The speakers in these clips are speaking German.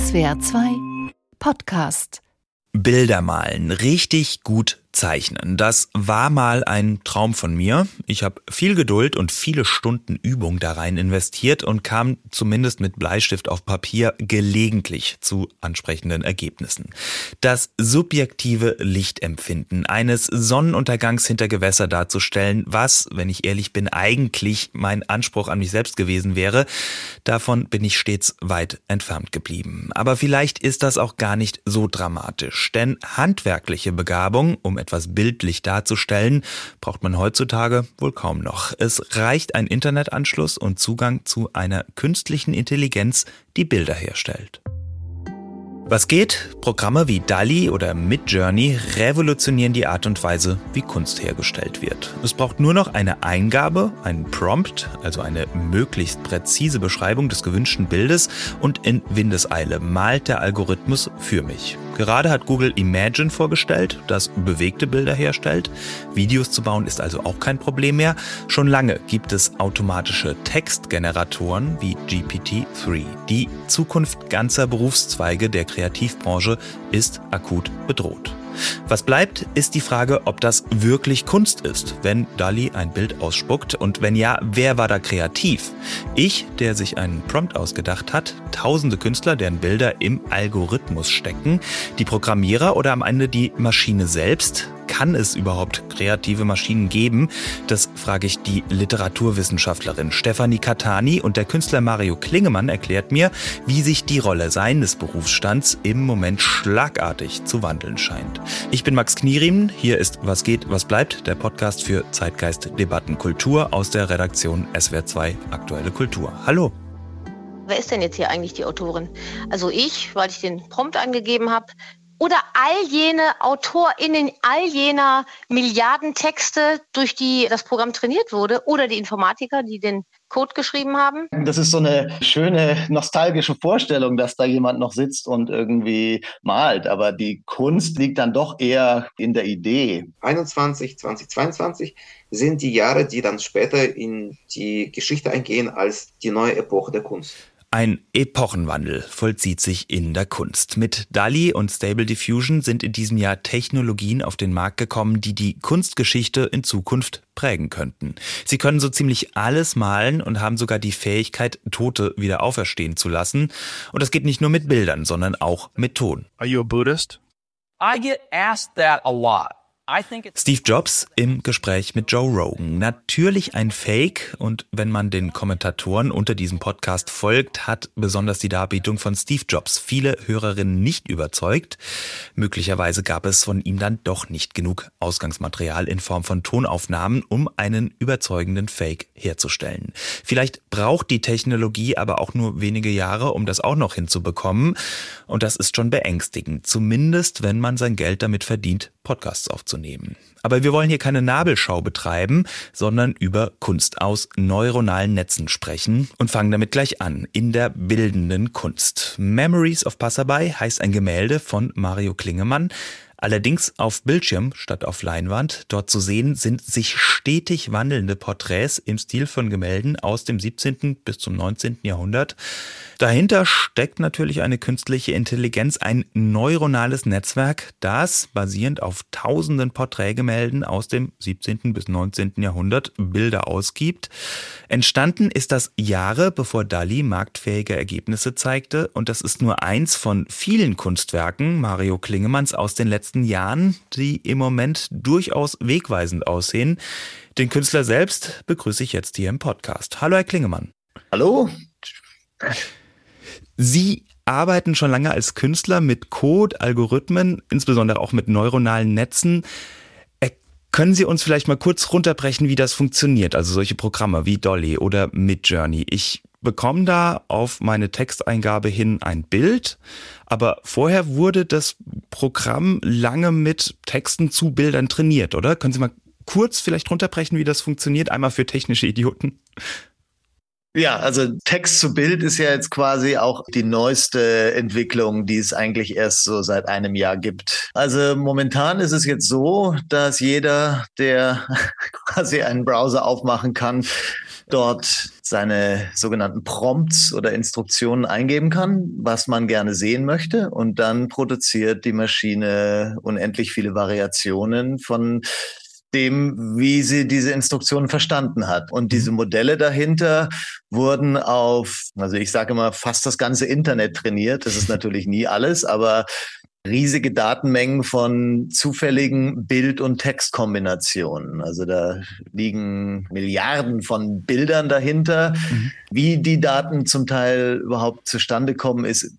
SWR 2 Podcast. Bilder malen, richtig gut Zeichnen. Das war mal ein Traum von mir. Ich habe viel Geduld und viele Stunden Übung da rein investiert und kam zumindest mit Bleistift auf Papier gelegentlich zu ansprechenden Ergebnissen. Das subjektive Lichtempfinden eines Sonnenuntergangs hinter Gewässer darzustellen, was, wenn ich ehrlich bin, eigentlich mein Anspruch an mich selbst gewesen wäre, davon bin ich stets weit entfernt geblieben. Aber vielleicht ist das auch gar nicht so dramatisch, denn handwerkliche Begabung, um etwas bildlich darzustellen, braucht man heutzutage wohl kaum noch. Es reicht ein Internetanschluss und Zugang zu einer künstlichen Intelligenz, die Bilder herstellt. Was geht? Programme wie DALI oder Midjourney revolutionieren die Art und Weise, wie Kunst hergestellt wird. Es braucht nur noch eine Eingabe, einen Prompt, also eine möglichst präzise Beschreibung des gewünschten Bildes und in Windeseile malt der Algorithmus für mich. Gerade hat Google Imagine vorgestellt, das bewegte Bilder herstellt. Videos zu bauen ist also auch kein Problem mehr. Schon lange gibt es automatische Textgeneratoren wie GPT-3. Die Zukunft ganzer Berufszweige der Kreativbranche ist akut bedroht. Was bleibt, ist die Frage, ob das wirklich Kunst ist, wenn Dali ein Bild ausspuckt und wenn ja, wer war da kreativ? Ich, der sich einen Prompt ausgedacht hat, tausende Künstler, deren Bilder im Algorithmus stecken, die Programmierer oder am Ende die Maschine selbst? Kann es überhaupt kreative Maschinen geben? Das frage ich die Literaturwissenschaftlerin Stefanie Catani und der Künstler Mario Klingemann erklärt mir, wie sich die Rolle seines Berufsstands im Moment schlagartig zu wandeln scheint. Ich bin Max Knierim, hier ist Was geht, was bleibt, der Podcast für Zeitgeist, Debatten, Kultur aus der Redaktion SWR2 Aktuelle Kultur. Hallo. Wer ist denn jetzt hier eigentlich die Autorin? Also ich, weil ich den Prompt angegeben habe, oder all jene AutorInnen, all jener Milliarden Texte, durch die das Programm trainiert wurde, oder die Informatiker, die den Code geschrieben haben? Das ist so eine schöne nostalgische Vorstellung, dass da jemand noch sitzt und irgendwie malt. Aber die Kunst liegt dann doch eher in der Idee. 21, 2022 sind die Jahre, die dann später in die Geschichte eingehen als die neue Epoche der Kunst. Ein Epochenwandel vollzieht sich in der Kunst. Mit DALI und Stable Diffusion sind in diesem Jahr Technologien auf den Markt gekommen, die die Kunstgeschichte in Zukunft prägen könnten. Sie können so ziemlich alles malen und haben sogar die Fähigkeit, Tote wieder auferstehen zu lassen. Und das geht nicht nur mit Bildern, sondern auch mit Ton. Are you a Buddhist? I get asked that a lot. Steve Jobs im Gespräch mit Joe Rogan. Natürlich ein Fake und wenn man den Kommentatoren unter diesem Podcast folgt, hat besonders die Darbietung von Steve Jobs viele Hörerinnen nicht überzeugt. Möglicherweise gab es von ihm dann doch nicht genug Ausgangsmaterial in Form von Tonaufnahmen, um einen überzeugenden Fake herzustellen. Vielleicht braucht die Technologie aber auch nur wenige Jahre, um das auch noch hinzubekommen. Und das ist schon beängstigend, zumindest wenn man sein Geld damit verdient, Podcasts aufzunehmen. Aber wir wollen hier keine Nabelschau betreiben, sondern über Kunst aus neuronalen Netzen sprechen und fangen damit gleich an, in der bildenden Kunst. Memories of Passerby heißt ein Gemälde von Mario Klingemann, Allerdings auf Bildschirm statt auf Leinwand. Dort zu sehen sind sich stetig wandelnde Porträts im Stil von Gemälden aus dem 17. bis zum 19. Jahrhundert. Dahinter steckt natürlich eine künstliche Intelligenz, ein neuronales Netzwerk, das basierend auf tausenden Porträtgemälden aus dem 17. bis 19. Jahrhundert Bilder ausgibt. Entstanden ist das Jahre bevor Dali marktfähige Ergebnisse zeigte und das ist nur eins von vielen Kunstwerken Mario Klingemanns aus den letzten Jahren, die im Moment durchaus wegweisend aussehen. Den Künstler selbst begrüße ich jetzt hier im Podcast. Hallo Herr Klingemann. Hallo. Sie arbeiten schon lange als Künstler mit Code, Algorithmen, insbesondere auch mit neuronalen Netzen. Äh, können Sie uns vielleicht mal kurz runterbrechen, wie das funktioniert? Also solche Programme wie Dolly oder Midjourney. Ich bekomme da auf meine Texteingabe hin ein Bild, aber vorher wurde das Programm lange mit Texten zu Bildern trainiert, oder? Können Sie mal kurz vielleicht runterbrechen, wie das funktioniert? Einmal für technische Idioten. Ja, also Text zu Bild ist ja jetzt quasi auch die neueste Entwicklung, die es eigentlich erst so seit einem Jahr gibt. Also momentan ist es jetzt so, dass jeder, der quasi einen Browser aufmachen kann, dort seine sogenannten Prompts oder Instruktionen eingeben kann, was man gerne sehen möchte. Und dann produziert die Maschine unendlich viele Variationen von dem, wie sie diese Instruktionen verstanden hat. Und diese Modelle dahinter wurden auf, also ich sage immer, fast das ganze Internet trainiert. Das ist natürlich nie alles, aber riesige Datenmengen von zufälligen Bild- und Textkombinationen. Also da liegen Milliarden von Bildern dahinter. Mhm. Wie die Daten zum Teil überhaupt zustande kommen, ist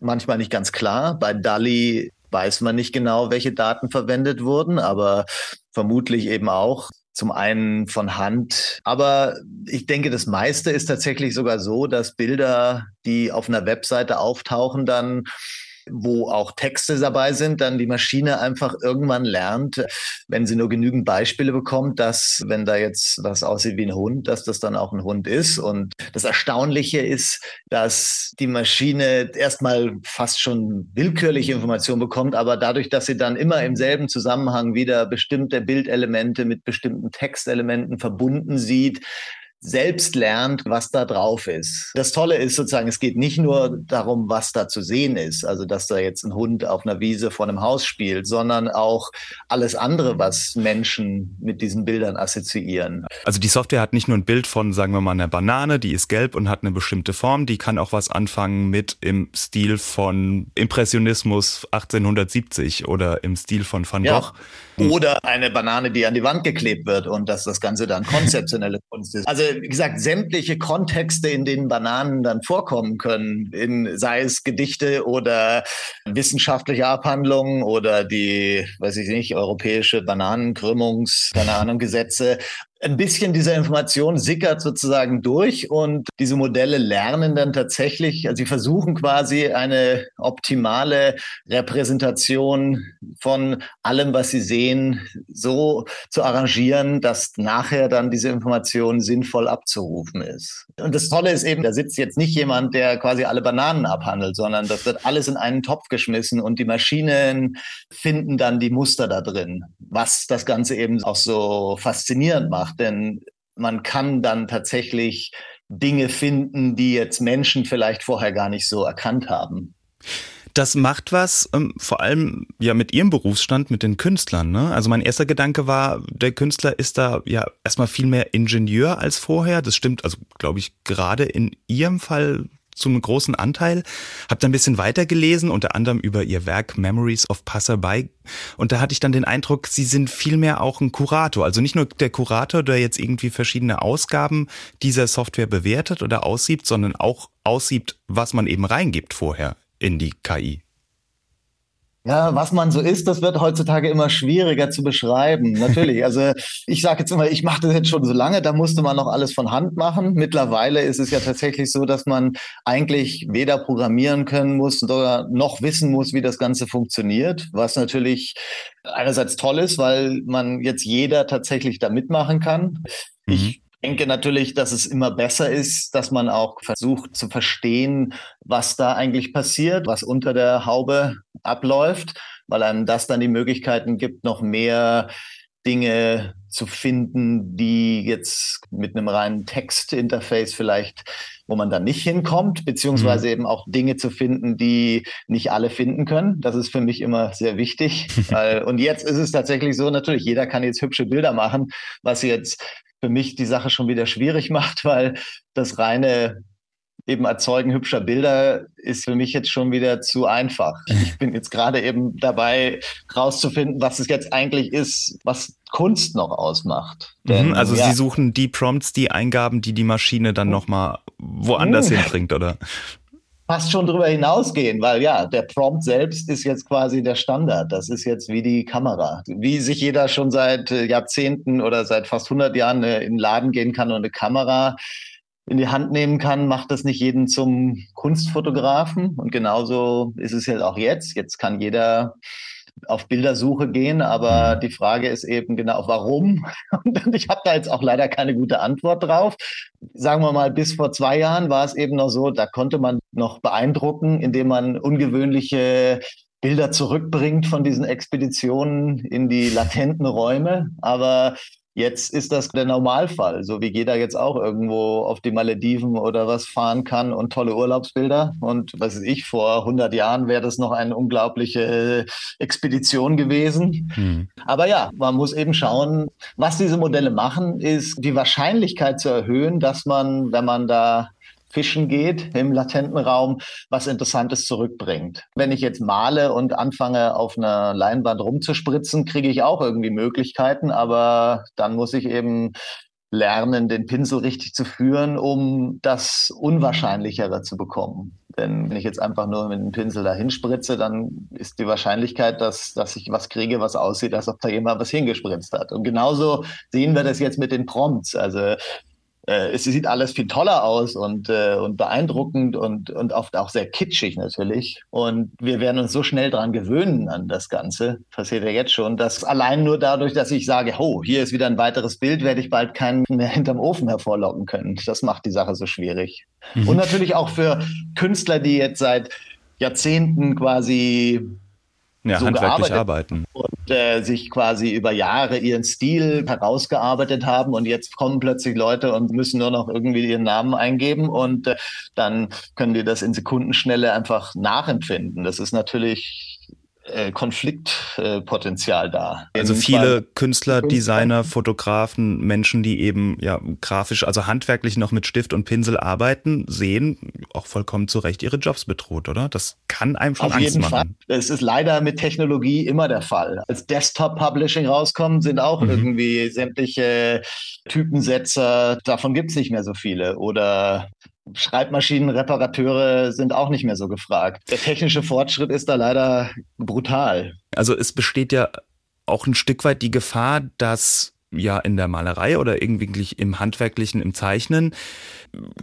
manchmal nicht ganz klar. Bei DALI weiß man nicht genau, welche Daten verwendet wurden, aber vermutlich eben auch zum einen von Hand. Aber ich denke, das meiste ist tatsächlich sogar so, dass Bilder, die auf einer Webseite auftauchen, dann wo auch Texte dabei sind, dann die Maschine einfach irgendwann lernt, wenn sie nur genügend Beispiele bekommt, dass wenn da jetzt was aussieht wie ein Hund, dass das dann auch ein Hund ist. Und das Erstaunliche ist, dass die Maschine erstmal fast schon willkürliche Informationen bekommt, aber dadurch, dass sie dann immer im selben Zusammenhang wieder bestimmte Bildelemente mit bestimmten Textelementen verbunden sieht, selbst lernt, was da drauf ist. Das Tolle ist sozusagen, es geht nicht nur darum, was da zu sehen ist, also dass da jetzt ein Hund auf einer Wiese vor einem Haus spielt, sondern auch alles andere, was Menschen mit diesen Bildern assoziieren. Also die Software hat nicht nur ein Bild von, sagen wir mal, einer Banane, die ist gelb und hat eine bestimmte Form, die kann auch was anfangen mit im Stil von Impressionismus 1870 oder im Stil von Van Gogh. Ja. Oder eine Banane, die an die Wand geklebt wird und dass das Ganze dann konzeptionelle Kunst ist. Also wie gesagt, sämtliche Kontexte, in denen Bananen dann vorkommen können, in, sei es Gedichte oder wissenschaftliche Abhandlungen oder die, weiß ich nicht, europäische Bananenkrümmungs, keine Ahnung, Gesetze ein bisschen dieser Information sickert sozusagen durch und diese Modelle lernen dann tatsächlich, also sie versuchen quasi eine optimale Repräsentation von allem, was sie sehen, so zu arrangieren, dass nachher dann diese Information sinnvoll abzurufen ist. Und das Tolle ist eben, da sitzt jetzt nicht jemand, der quasi alle Bananen abhandelt, sondern das wird alles in einen Topf geschmissen und die Maschinen finden dann die Muster da drin, was das Ganze eben auch so faszinierend macht denn man kann dann tatsächlich Dinge finden, die jetzt Menschen vielleicht vorher gar nicht so erkannt haben. Das macht was, ähm, vor allem ja mit ihrem Berufsstand, mit den Künstlern. Ne? Also mein erster Gedanke war, der Künstler ist da ja erstmal viel mehr Ingenieur als vorher. Das stimmt, also glaube ich, gerade in ihrem Fall zu einem großen Anteil. Hab dann ein bisschen weitergelesen, unter anderem über ihr Werk Memories of Passerby. Und da hatte ich dann den Eindruck, sie sind vielmehr auch ein Kurator. Also nicht nur der Kurator, der jetzt irgendwie verschiedene Ausgaben dieser Software bewertet oder aussiebt, sondern auch aussiebt, was man eben reingibt vorher in die KI. Ja, was man so ist, das wird heutzutage immer schwieriger zu beschreiben. Natürlich. Also ich sage jetzt immer, ich mache das jetzt schon so lange, da musste man noch alles von Hand machen. Mittlerweile ist es ja tatsächlich so, dass man eigentlich weder programmieren können muss oder noch wissen muss, wie das Ganze funktioniert. Was natürlich einerseits toll ist, weil man jetzt jeder tatsächlich da mitmachen kann. Mhm. Ich denke natürlich, dass es immer besser ist, dass man auch versucht zu verstehen, was da eigentlich passiert, was unter der Haube abläuft, weil einem das dann die Möglichkeiten gibt, noch mehr Dinge zu finden, die jetzt mit einem reinen Textinterface vielleicht, wo man dann nicht hinkommt, beziehungsweise mhm. eben auch Dinge zu finden, die nicht alle finden können. Das ist für mich immer sehr wichtig. und jetzt ist es tatsächlich so, natürlich, jeder kann jetzt hübsche Bilder machen, was jetzt für mich die Sache schon wieder schwierig macht, weil das reine eben Erzeugen hübscher Bilder ist für mich jetzt schon wieder zu einfach. Ich bin jetzt gerade eben dabei, rauszufinden, was es jetzt eigentlich ist, was Kunst noch ausmacht. Mhm, Denn, also ja, Sie suchen die Prompts, die Eingaben, die die Maschine dann nochmal woanders mhm. hinbringt, oder? fast schon drüber hinausgehen, weil ja, der Prompt selbst ist jetzt quasi der Standard. Das ist jetzt wie die Kamera. Wie sich jeder schon seit äh, Jahrzehnten oder seit fast 100 Jahren äh, in den Laden gehen kann und eine Kamera in die Hand nehmen kann, macht das nicht jeden zum Kunstfotografen. Und genauso ist es halt auch jetzt. Jetzt kann jeder auf Bildersuche gehen, aber mhm. die Frage ist eben genau, warum? Und ich habe da jetzt auch leider keine gute Antwort drauf. Sagen wir mal, bis vor zwei Jahren war es eben noch so, da konnte man noch beeindrucken, indem man ungewöhnliche Bilder zurückbringt von diesen Expeditionen in die latenten Räume. Aber Jetzt ist das der Normalfall, so wie jeder jetzt auch irgendwo auf die Malediven oder was fahren kann und tolle Urlaubsbilder. Und was weiß ich, vor 100 Jahren wäre das noch eine unglaubliche Expedition gewesen. Mhm. Aber ja, man muss eben schauen, was diese Modelle machen, ist die Wahrscheinlichkeit zu erhöhen, dass man, wenn man da Fischen geht im latenten Raum, was Interessantes zurückbringt. Wenn ich jetzt male und anfange auf einer Leinwand rumzuspritzen, kriege ich auch irgendwie Möglichkeiten, aber dann muss ich eben lernen, den Pinsel richtig zu führen, um das Unwahrscheinlichere zu bekommen. Denn wenn ich jetzt einfach nur mit dem Pinsel dahin spritze, dann ist die Wahrscheinlichkeit, dass, dass ich was kriege, was aussieht, als ob da jemand was hingespritzt hat. Und genauso sehen wir das jetzt mit den Prompts. Also äh, es sieht alles viel toller aus und, äh, und beeindruckend und, und oft auch sehr kitschig natürlich. Und wir werden uns so schnell dran gewöhnen an das Ganze, passiert ja jetzt schon, dass allein nur dadurch, dass ich sage, oh, hier ist wieder ein weiteres Bild, werde ich bald keinen mehr hinterm Ofen hervorlocken können. Das macht die Sache so schwierig. Mhm. Und natürlich auch für Künstler, die jetzt seit Jahrzehnten quasi ja, so handwerklich arbeiten. Und äh, sich quasi über Jahre ihren Stil herausgearbeitet haben und jetzt kommen plötzlich Leute und müssen nur noch irgendwie ihren Namen eingeben und äh, dann können die das in Sekundenschnelle einfach nachempfinden. Das ist natürlich äh, Konfliktpotenzial da. Also viele Künstler, Designer, Fotografen, Menschen, die eben ja grafisch, also handwerklich noch mit Stift und Pinsel arbeiten, sehen auch vollkommen zu Recht ihre Jobs bedroht, oder? Das kann einem schon Auf Angst jeden machen. Fall. Das ist leider mit Technologie immer der Fall. Als Desktop-Publishing rauskommen, sind auch mhm. irgendwie sämtliche Typensetzer, davon gibt es nicht mehr so viele. Oder Schreibmaschinenreparateure sind auch nicht mehr so gefragt. Der technische Fortschritt ist da leider brutal. Also es besteht ja auch ein Stück weit die Gefahr, dass ja in der Malerei oder irgendwie im Handwerklichen, im Zeichnen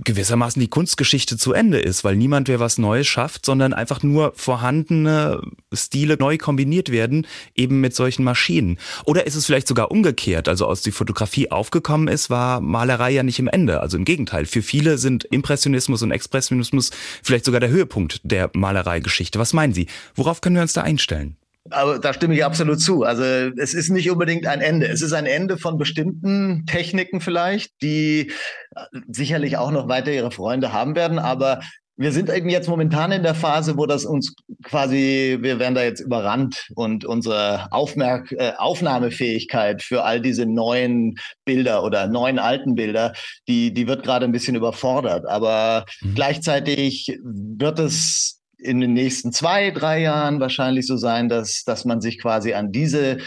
gewissermaßen die Kunstgeschichte zu Ende ist, weil niemand mehr was Neues schafft, sondern einfach nur vorhandene Stile neu kombiniert werden, eben mit solchen Maschinen. Oder ist es vielleicht sogar umgekehrt? Also als die Fotografie aufgekommen ist, war Malerei ja nicht im Ende. Also im Gegenteil. Für viele sind Impressionismus und Expressionismus vielleicht sogar der Höhepunkt der Malereigeschichte. Was meinen Sie? Worauf können wir uns da einstellen? Aber da stimme ich absolut zu. Also es ist nicht unbedingt ein Ende. Es ist ein Ende von bestimmten Techniken vielleicht, die äh, sicherlich auch noch weiter ihre Freunde haben werden. Aber wir sind eben jetzt momentan in der Phase, wo das uns quasi, wir werden da jetzt überrannt und unsere Aufmerk äh, Aufnahmefähigkeit für all diese neuen Bilder oder neuen alten Bilder, die, die wird gerade ein bisschen überfordert. Aber mhm. gleichzeitig wird es in den nächsten zwei, drei Jahren wahrscheinlich so sein, dass, dass man sich quasi an diese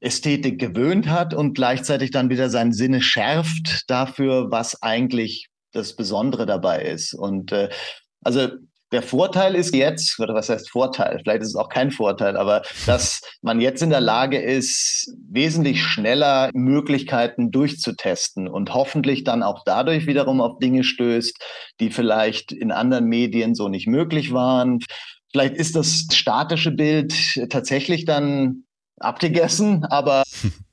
Ästhetik gewöhnt hat und gleichzeitig dann wieder seinen Sinne schärft dafür, was eigentlich das Besondere dabei ist. Und äh, also der Vorteil ist jetzt, oder was heißt Vorteil? Vielleicht ist es auch kein Vorteil, aber dass man jetzt in der Lage ist, wesentlich schneller Möglichkeiten durchzutesten und hoffentlich dann auch dadurch wiederum auf Dinge stößt, die vielleicht in anderen Medien so nicht möglich waren. Vielleicht ist das statische Bild tatsächlich dann abgegessen, aber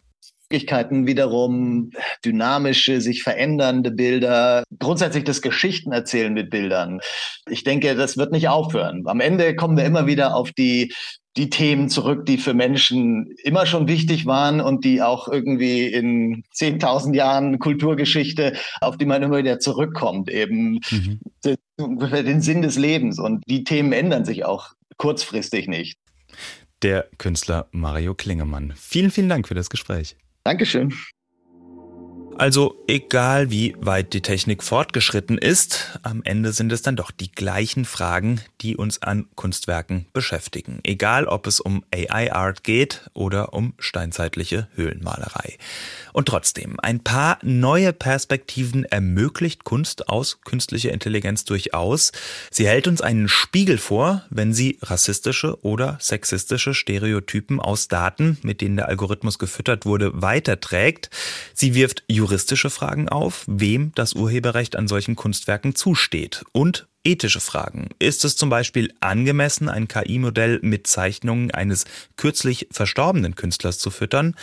Möglichkeiten wiederum, dynamische, sich verändernde Bilder, grundsätzlich das Geschichten erzählen mit Bildern. Ich denke, das wird nicht aufhören. Am Ende kommen wir immer wieder auf die die Themen zurück, die für Menschen immer schon wichtig waren und die auch irgendwie in 10.000 Jahren Kulturgeschichte, auf die man immer wieder zurückkommt, eben mhm. den Sinn des Lebens. Und die Themen ändern sich auch kurzfristig nicht. Der Künstler Mario Klingemann. Vielen, vielen Dank für das Gespräch. Dankeschön. Also egal wie weit die Technik fortgeschritten ist, am Ende sind es dann doch die gleichen Fragen, die uns an Kunstwerken beschäftigen. Egal ob es um AI-Art geht oder um steinzeitliche Höhlenmalerei. Und trotzdem, ein paar neue Perspektiven ermöglicht Kunst aus künstlicher Intelligenz durchaus. Sie hält uns einen Spiegel vor, wenn sie rassistische oder sexistische Stereotypen aus Daten, mit denen der Algorithmus gefüttert wurde, weiterträgt. Sie wirft juristische Fragen auf, wem das Urheberrecht an solchen Kunstwerken zusteht und ethische Fragen. Ist es zum Beispiel angemessen, ein KI-Modell mit Zeichnungen eines kürzlich verstorbenen Künstlers zu füttern?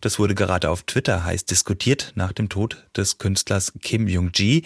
Das wurde gerade auf Twitter heiß diskutiert nach dem Tod des Künstlers Kim Jong-ji.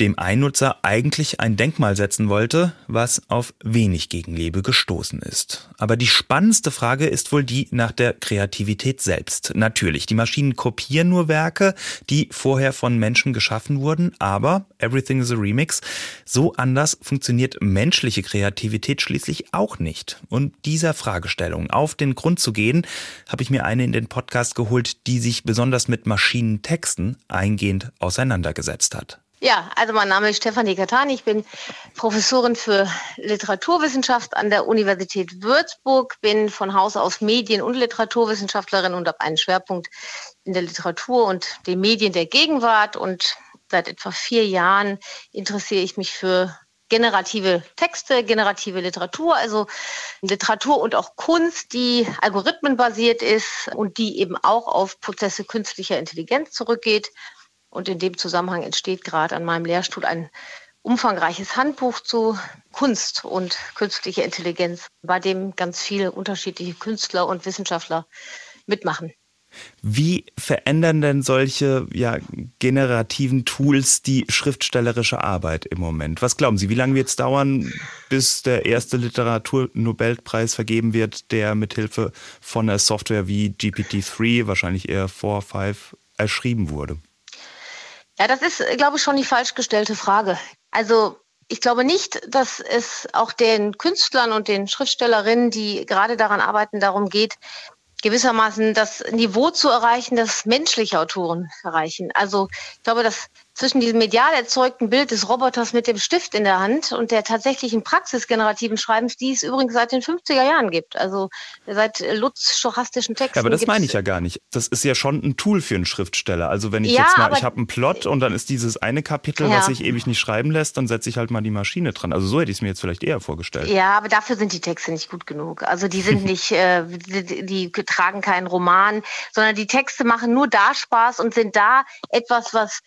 Dem ein Nutzer eigentlich ein Denkmal setzen wollte, was auf wenig Gegenliebe gestoßen ist. Aber die spannendste Frage ist wohl die nach der Kreativität selbst. Natürlich, die Maschinen kopieren nur Werke, die vorher von Menschen geschaffen wurden, aber Everything is a Remix, so anders funktioniert menschliche Kreativität schließlich auch nicht. Und dieser Fragestellung auf den Grund zu gehen, habe ich mir eine in den Podcast geholt, die sich besonders mit Maschinentexten eingehend auseinandergesetzt hat. Ja, also mein Name ist Stefanie Katani. Ich bin Professorin für Literaturwissenschaft an der Universität Würzburg, bin von Haus aus Medien- und Literaturwissenschaftlerin und habe einen Schwerpunkt in der Literatur und den Medien der Gegenwart. Und seit etwa vier Jahren interessiere ich mich für generative Texte, generative Literatur, also Literatur und auch Kunst, die algorithmenbasiert ist und die eben auch auf Prozesse künstlicher Intelligenz zurückgeht. Und in dem Zusammenhang entsteht gerade an meinem Lehrstuhl ein umfangreiches Handbuch zu Kunst und künstlicher Intelligenz, bei dem ganz viele unterschiedliche Künstler und Wissenschaftler mitmachen. Wie verändern denn solche ja, generativen Tools die schriftstellerische Arbeit im Moment? Was glauben Sie, wie lange wird es dauern, bis der erste Literaturnobelpreis vergeben wird, der mithilfe von einer Software wie GPT-3, wahrscheinlich eher 4, 5, erschrieben wurde? Ja, das ist, glaube ich, schon die falsch gestellte Frage. Also ich glaube nicht, dass es auch den Künstlern und den Schriftstellerinnen, die gerade daran arbeiten, darum geht, gewissermaßen das Niveau zu erreichen, das menschliche Autoren erreichen. Also ich glaube, dass zwischen diesem medial erzeugten Bild des Roboters mit dem Stift in der Hand und der tatsächlichen praxisgenerativen Schreibens, die es übrigens seit den 50er Jahren gibt. Also seit Lutz stochastischen Texten. Ja, aber das meine ich ja gar nicht. Das ist ja schon ein Tool für einen Schriftsteller. Also wenn ich ja, jetzt mal, ich habe einen Plot und dann ist dieses eine Kapitel, ja. was sich ewig nicht schreiben lässt, dann setze ich halt mal die Maschine dran. Also so hätte ich es mir jetzt vielleicht eher vorgestellt. Ja, aber dafür sind die Texte nicht gut genug. Also die sind nicht, äh, die, die tragen keinen Roman, sondern die Texte machen nur da Spaß und sind da etwas, was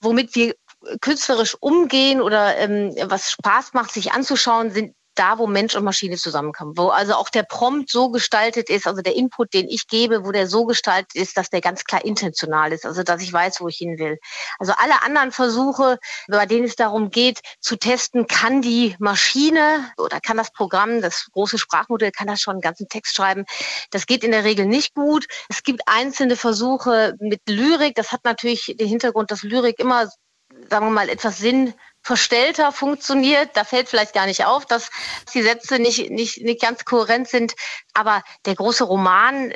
womit wir künstlerisch umgehen oder ähm, was Spaß macht, sich anzuschauen, sind da, wo Mensch und Maschine zusammenkommen, wo also auch der Prompt so gestaltet ist, also der Input, den ich gebe, wo der so gestaltet ist, dass der ganz klar intentional ist, also dass ich weiß, wo ich hin will. Also alle anderen Versuche, bei denen es darum geht, zu testen, kann die Maschine oder kann das Programm, das große Sprachmodell, kann das schon einen ganzen Text schreiben, das geht in der Regel nicht gut. Es gibt einzelne Versuche mit Lyrik, das hat natürlich den Hintergrund, dass Lyrik immer sagen wir mal, etwas Sinn verstellter funktioniert. Da fällt vielleicht gar nicht auf, dass die Sätze nicht, nicht, nicht ganz kohärent sind. Aber der große Roman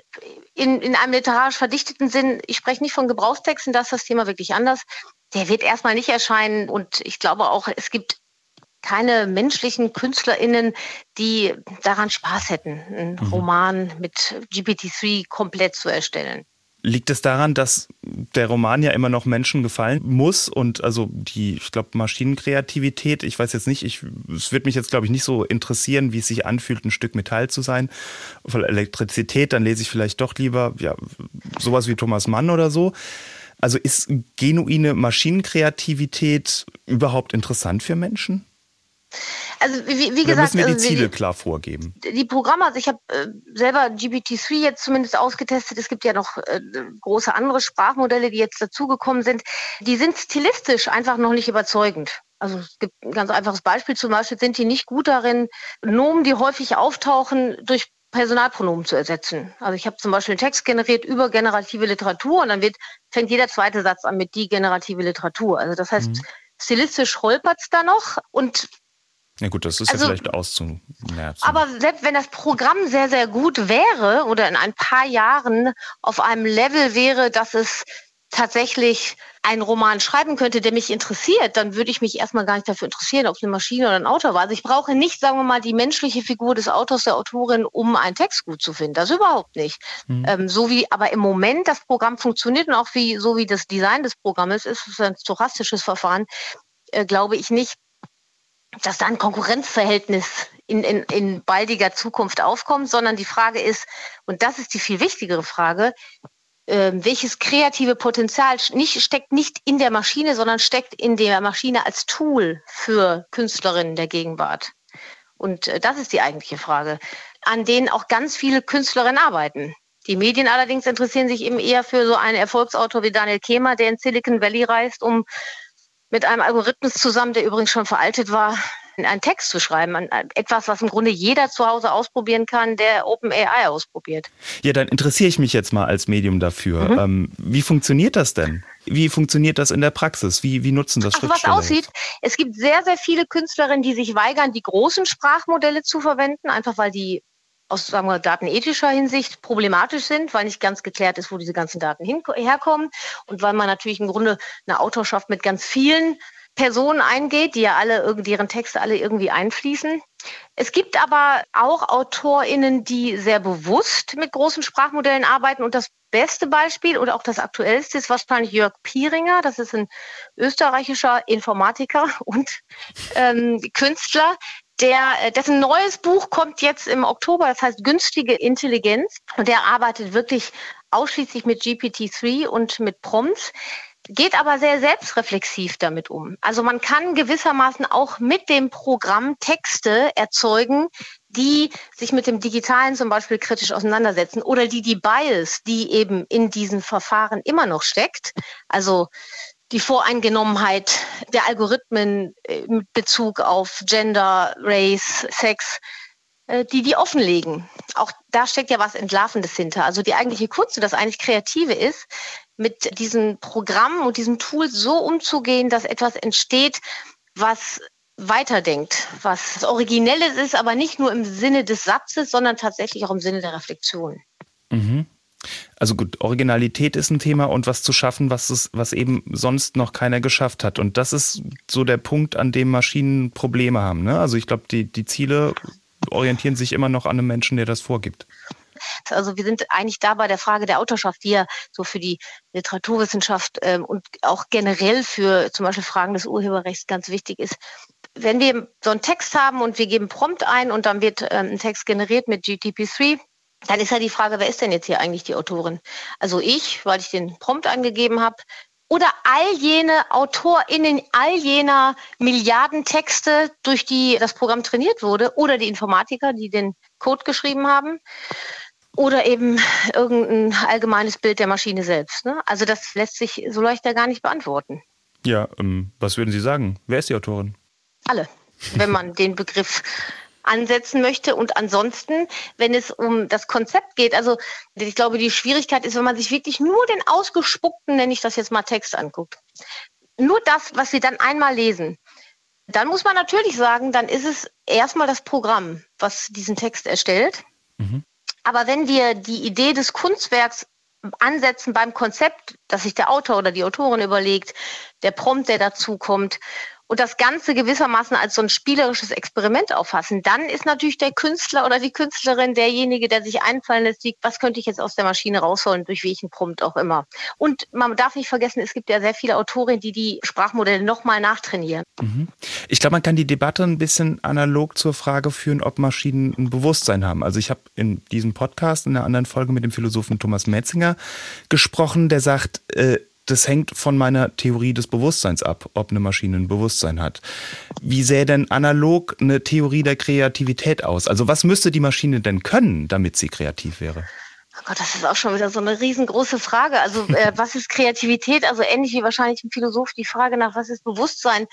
in, in einem literarisch verdichteten Sinn, ich spreche nicht von Gebrauchstexten, da ist das Thema wirklich anders. Der wird erstmal nicht erscheinen. Und ich glaube auch, es gibt keine menschlichen KünstlerInnen, die daran Spaß hätten, einen mhm. Roman mit GPT-3 komplett zu erstellen. Liegt es daran, dass der Roman ja immer noch Menschen gefallen muss und also die, ich glaube, Maschinenkreativität, ich weiß jetzt nicht, ich, es wird mich jetzt, glaube ich, nicht so interessieren, wie es sich anfühlt, ein Stück Metall zu sein. Von Elektrizität, dann lese ich vielleicht doch lieber, ja, sowas wie Thomas Mann oder so. Also ist genuine Maschinenkreativität überhaupt interessant für Menschen? Also wie, wie gesagt, müssen wir die also, Ziele klar vorgeben. Die Programme, also ich habe äh, selber GPT-3 jetzt zumindest ausgetestet. Es gibt ja noch äh, große andere Sprachmodelle, die jetzt dazugekommen sind. Die sind stilistisch einfach noch nicht überzeugend. Also es gibt ein ganz einfaches Beispiel. Zum Beispiel sind die nicht gut darin, Nomen, die häufig auftauchen, durch Personalpronomen zu ersetzen. Also ich habe zum Beispiel einen Text generiert über generative Literatur und dann wird, fängt jeder zweite Satz an mit die generative Literatur. Also das heißt, mhm. stilistisch holpert es da noch und ja gut, das ist also, ja vielleicht auszumerzen. Aber selbst wenn das Programm sehr, sehr gut wäre oder in ein paar Jahren auf einem Level wäre, dass es tatsächlich einen Roman schreiben könnte, der mich interessiert, dann würde ich mich erstmal gar nicht dafür interessieren, ob es eine Maschine oder ein Autor war. Also ich brauche nicht, sagen wir mal, die menschliche Figur des Autors, der Autorin, um einen Text gut zu finden. Das überhaupt nicht. Mhm. Ähm, so wie aber im Moment das Programm funktioniert und auch wie, so wie das Design des Programmes ist, ist ein stochastisches Verfahren, äh, glaube ich nicht, dass da ein Konkurrenzverhältnis in, in, in baldiger Zukunft aufkommt, sondern die Frage ist, und das ist die viel wichtigere Frage, äh, welches kreative Potenzial nicht, steckt nicht in der Maschine, sondern steckt in der Maschine als Tool für Künstlerinnen der Gegenwart. Und äh, das ist die eigentliche Frage, an denen auch ganz viele Künstlerinnen arbeiten. Die Medien allerdings interessieren sich eben eher für so einen Erfolgsautor wie Daniel Kehmer, der in Silicon Valley reist, um mit einem Algorithmus zusammen, der übrigens schon veraltet war, einen Text zu schreiben. Etwas, was im Grunde jeder zu Hause ausprobieren kann, der OpenAI ausprobiert. Ja, dann interessiere ich mich jetzt mal als Medium dafür. Mhm. Ähm, wie funktioniert das denn? Wie funktioniert das in der Praxis? Wie, wie nutzen das also was aussieht, es gibt sehr, sehr viele Künstlerinnen, die sich weigern, die großen Sprachmodelle zu verwenden, einfach weil die aus sagen wir, datenethischer Hinsicht problematisch sind, weil nicht ganz geklärt ist, wo diese ganzen Daten herkommen und weil man natürlich im Grunde eine Autorschaft mit ganz vielen Personen eingeht, die ja alle irgendwie deren Texte alle irgendwie einfließen. Es gibt aber auch AutorInnen, die sehr bewusst mit großen Sprachmodellen arbeiten. Und das beste Beispiel oder auch das aktuellste ist wahrscheinlich Jörg Pieringer. Das ist ein österreichischer Informatiker und ähm, Künstler, der, äh, dessen neues Buch kommt jetzt im Oktober, das heißt Günstige Intelligenz. Und der arbeitet wirklich ausschließlich mit GPT-3 und mit Prompts geht aber sehr selbstreflexiv damit um. Also man kann gewissermaßen auch mit dem Programm Texte erzeugen, die sich mit dem Digitalen zum Beispiel kritisch auseinandersetzen oder die die Bias, die eben in diesen Verfahren immer noch steckt, also die Voreingenommenheit der Algorithmen äh, mit Bezug auf Gender, Race, Sex, äh, die die offenlegen. Auch da steckt ja was Entlarvendes hinter. Also die eigentliche Kunst und das eigentlich Kreative ist, mit diesem Programm und diesem Tool so umzugehen, dass etwas entsteht, was weiterdenkt, was Originelles ist, aber nicht nur im Sinne des Satzes, sondern tatsächlich auch im Sinne der Reflexion. Mhm. Also gut, Originalität ist ein Thema und was zu schaffen, was es, was eben sonst noch keiner geschafft hat. Und das ist so der Punkt, an dem Maschinen Probleme haben. Ne? Also ich glaube, die, die Ziele orientieren sich immer noch an einem Menschen, der das vorgibt. Also wir sind eigentlich da bei der Frage der Autorschaft, die ja so für die Literaturwissenschaft ähm, und auch generell für zum Beispiel Fragen des Urheberrechts ganz wichtig ist. Wenn wir so einen Text haben und wir geben Prompt ein und dann wird ähm, ein Text generiert mit GTP3, dann ist ja die Frage, wer ist denn jetzt hier eigentlich die Autorin? Also ich, weil ich den Prompt eingegeben habe, oder all jene AutorInnen, all jener Milliarden Texte, durch die das Programm trainiert wurde, oder die Informatiker, die den Code geschrieben haben, oder eben irgendein allgemeines Bild der Maschine selbst. Ne? Also das lässt sich so leicht ja gar nicht beantworten. Ja, ähm, was würden Sie sagen? Wer ist die Autorin? Alle, wenn man den Begriff ansetzen möchte. Und ansonsten, wenn es um das Konzept geht, also ich glaube, die Schwierigkeit ist, wenn man sich wirklich nur den ausgespuckten, nenne ich das jetzt mal Text anguckt. Nur das, was Sie dann einmal lesen. Dann muss man natürlich sagen, dann ist es erstmal das Programm, was diesen Text erstellt. Mhm. Aber wenn wir die Idee des Kunstwerks ansetzen beim Konzept, das sich der Autor oder die Autorin überlegt, der Prompt, der dazu kommt und das Ganze gewissermaßen als so ein spielerisches Experiment auffassen, dann ist natürlich der Künstler oder die Künstlerin derjenige, der sich einfallen lässt, was könnte ich jetzt aus der Maschine rausholen, durch welchen Prompt auch immer. Und man darf nicht vergessen, es gibt ja sehr viele Autorinnen, die die Sprachmodelle nochmal nachtrainieren. Mhm. Ich glaube, man kann die Debatte ein bisschen analog zur Frage führen, ob Maschinen ein Bewusstsein haben. Also ich habe in diesem Podcast, in einer anderen Folge mit dem Philosophen Thomas Metzinger gesprochen, der sagt, äh, das hängt von meiner Theorie des Bewusstseins ab, ob eine Maschine ein Bewusstsein hat. Wie sähe denn analog eine Theorie der Kreativität aus? Also was müsste die Maschine denn können, damit sie kreativ wäre? Oh Gott, das ist auch schon wieder so eine riesengroße Frage. Also äh, was ist Kreativität? Also ähnlich wie wahrscheinlich ein Philosoph die Frage nach, was ist Bewusstsein?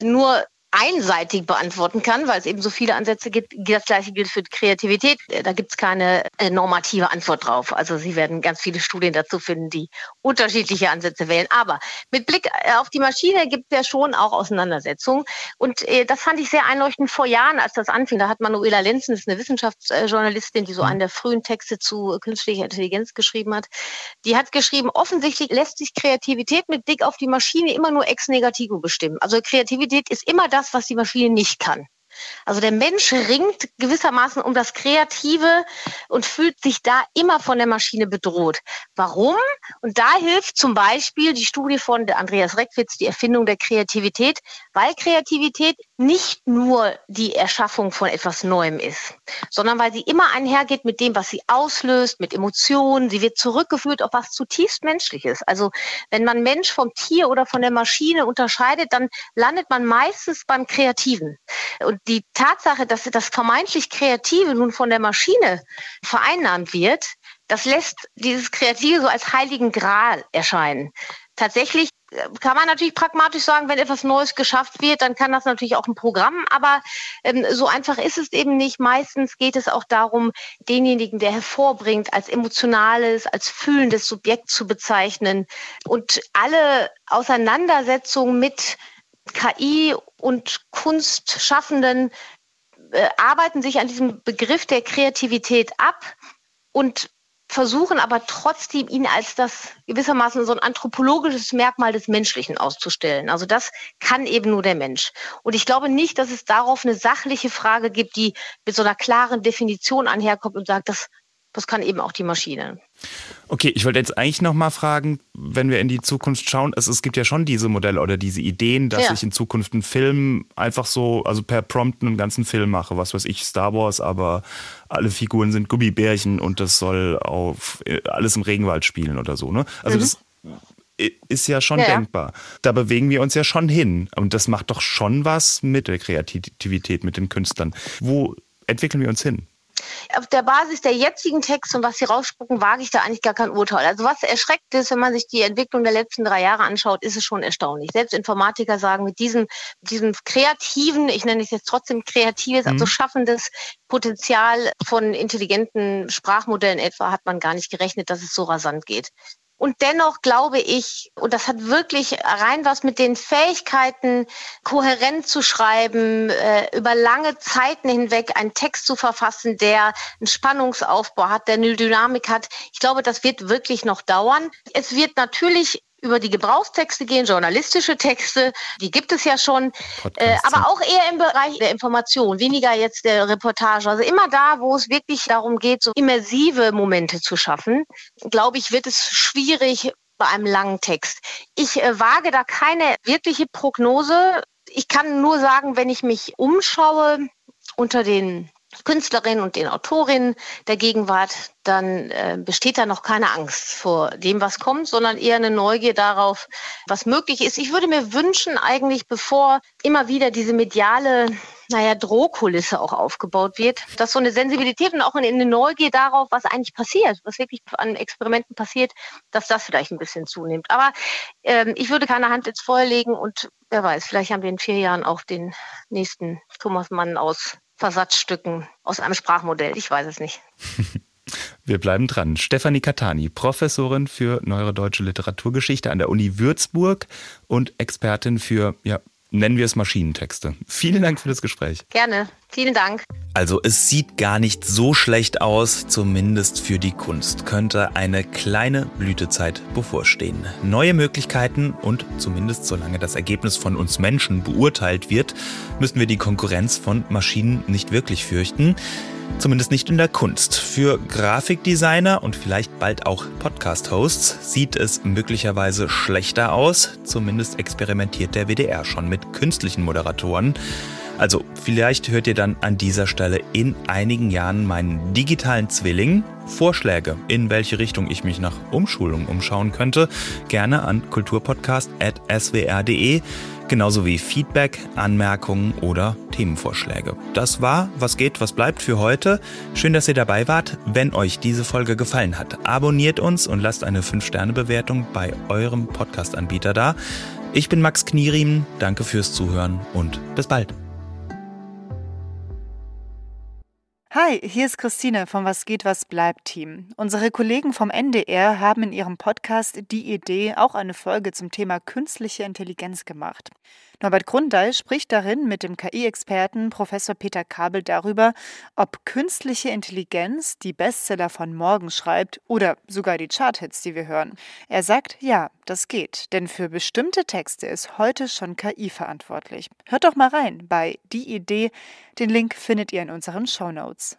Nur einseitig beantworten kann, weil es eben so viele Ansätze gibt. Das gleiche gilt für Kreativität. Da gibt es keine äh, normative Antwort drauf. Also Sie werden ganz viele Studien dazu finden, die unterschiedliche Ansätze wählen. Aber mit Blick äh, auf die Maschine gibt es ja schon auch Auseinandersetzungen. Und äh, das fand ich sehr einleuchtend vor Jahren, als das anfing. Da hat Manuela Lenzen, das ist eine Wissenschaftsjournalistin, die so einen der frühen Texte zu künstlicher Intelligenz geschrieben hat. Die hat geschrieben, offensichtlich lässt sich Kreativität mit Blick auf die Maschine immer nur ex negativo bestimmen. Also Kreativität ist immer das, was die Maschine nicht kann. Also der Mensch ringt gewissermaßen um das Kreative und fühlt sich da immer von der Maschine bedroht. Warum? Und da hilft zum Beispiel die Studie von Andreas Reckwitz, die Erfindung der Kreativität, weil Kreativität nicht nur die Erschaffung von etwas Neuem ist, sondern weil sie immer einhergeht mit dem, was sie auslöst, mit Emotionen. Sie wird zurückgeführt auf was zutiefst Menschliches. Also wenn man Mensch vom Tier oder von der Maschine unterscheidet, dann landet man meistens beim Kreativen. Und die Tatsache, dass das vermeintlich Kreative nun von der Maschine vereinnahmt wird, das lässt dieses Kreative so als heiligen Gral erscheinen. Tatsächlich kann man natürlich pragmatisch sagen, wenn etwas Neues geschafft wird, dann kann das natürlich auch ein Programm, aber ähm, so einfach ist es eben nicht. Meistens geht es auch darum, denjenigen, der hervorbringt, als emotionales, als fühlendes Subjekt zu bezeichnen. Und alle Auseinandersetzungen mit KI und Kunstschaffenden äh, arbeiten sich an diesem Begriff der Kreativität ab und versuchen aber trotzdem ihn als das gewissermaßen so ein anthropologisches Merkmal des Menschlichen auszustellen. Also das kann eben nur der Mensch. Und ich glaube nicht, dass es darauf eine sachliche Frage gibt, die mit so einer klaren Definition anherkommt und sagt, das das kann eben auch die Maschine. Okay, ich wollte jetzt eigentlich noch mal fragen, wenn wir in die Zukunft schauen, also es gibt ja schon diese Modelle oder diese Ideen, dass ja. ich in Zukunft einen Film einfach so, also per Prompt einen ganzen Film mache, was weiß ich, Star Wars, aber alle Figuren sind Gummibärchen und das soll auf alles im Regenwald spielen oder so, ne? Also mhm. das ist ja schon ja, denkbar. Da bewegen wir uns ja schon hin. Und das macht doch schon was mit der Kreativität, mit den Künstlern. Wo entwickeln wir uns hin? Auf der Basis der jetzigen Texte und was sie rausspucken, wage ich da eigentlich gar kein Urteil. Also was erschreckt ist, wenn man sich die Entwicklung der letzten drei Jahre anschaut, ist es schon erstaunlich. Selbst Informatiker sagen, mit diesem, diesem kreativen, ich nenne es jetzt trotzdem kreatives, also mhm. also schaffendes Potenzial von intelligenten Sprachmodellen etwa, hat man gar nicht gerechnet, dass es so rasant geht. Und dennoch glaube ich, und das hat wirklich rein was mit den Fähigkeiten, kohärent zu schreiben, äh, über lange Zeiten hinweg einen Text zu verfassen, der einen Spannungsaufbau hat, der eine Dynamik hat. Ich glaube, das wird wirklich noch dauern. Es wird natürlich über die Gebrauchstexte gehen, journalistische Texte, die gibt es ja schon, äh, aber auch eher im Bereich der Information, weniger jetzt der Reportage. Also immer da, wo es wirklich darum geht, so immersive Momente zu schaffen, glaube ich, wird es schwierig bei einem langen Text. Ich äh, wage da keine wirkliche Prognose. Ich kann nur sagen, wenn ich mich umschaue unter den Künstlerinnen und den Autorinnen der Gegenwart, dann äh, besteht da noch keine Angst vor dem, was kommt, sondern eher eine Neugier darauf, was möglich ist. Ich würde mir wünschen, eigentlich, bevor immer wieder diese mediale naja, Drohkulisse auch aufgebaut wird, dass so eine Sensibilität und auch eine Neugier darauf, was eigentlich passiert, was wirklich an Experimenten passiert, dass das vielleicht ein bisschen zunimmt. Aber ähm, ich würde keine Hand ins Feuer legen und wer weiß, vielleicht haben wir in vier Jahren auch den nächsten Thomas Mann aus Versatzstücken aus einem Sprachmodell. Ich weiß es nicht. Wir bleiben dran. Stefanie Katani, Professorin für Neuere Deutsche Literaturgeschichte an der Uni Würzburg und Expertin für ja, nennen wir es Maschinentexte. Vielen Dank für das Gespräch. Gerne. Vielen Dank. Also es sieht gar nicht so schlecht aus, zumindest für die Kunst könnte eine kleine Blütezeit bevorstehen. Neue Möglichkeiten und zumindest solange das Ergebnis von uns Menschen beurteilt wird, müssen wir die Konkurrenz von Maschinen nicht wirklich fürchten. Zumindest nicht in der Kunst. Für Grafikdesigner und vielleicht bald auch Podcast-Hosts sieht es möglicherweise schlechter aus. Zumindest experimentiert der WDR schon mit künstlichen Moderatoren. Also vielleicht hört ihr dann an dieser Stelle in einigen Jahren meinen digitalen Zwilling. Vorschläge, in welche Richtung ich mich nach Umschulung umschauen könnte, gerne an kulturpodcast.swr.de genauso wie Feedback, Anmerkungen oder Themenvorschläge. Das war Was geht, was bleibt für heute. Schön, dass ihr dabei wart. Wenn euch diese Folge gefallen hat, abonniert uns und lasst eine 5-Sterne-Bewertung bei eurem Podcast-Anbieter da. Ich bin Max Knieriem, danke fürs Zuhören und bis bald. Hi, hier ist Christine vom Was geht, was bleibt Team. Unsere Kollegen vom NDR haben in ihrem Podcast Die Idee auch eine Folge zum Thema künstliche Intelligenz gemacht. Norbert Grundeil spricht darin mit dem KI-Experten Professor Peter Kabel darüber, ob künstliche Intelligenz die Bestseller von morgen schreibt oder sogar die Charthits, die wir hören. Er sagt, ja, das geht, denn für bestimmte Texte ist heute schon KI verantwortlich. Hört doch mal rein bei Die Idee. Den Link findet ihr in unseren Show Notes.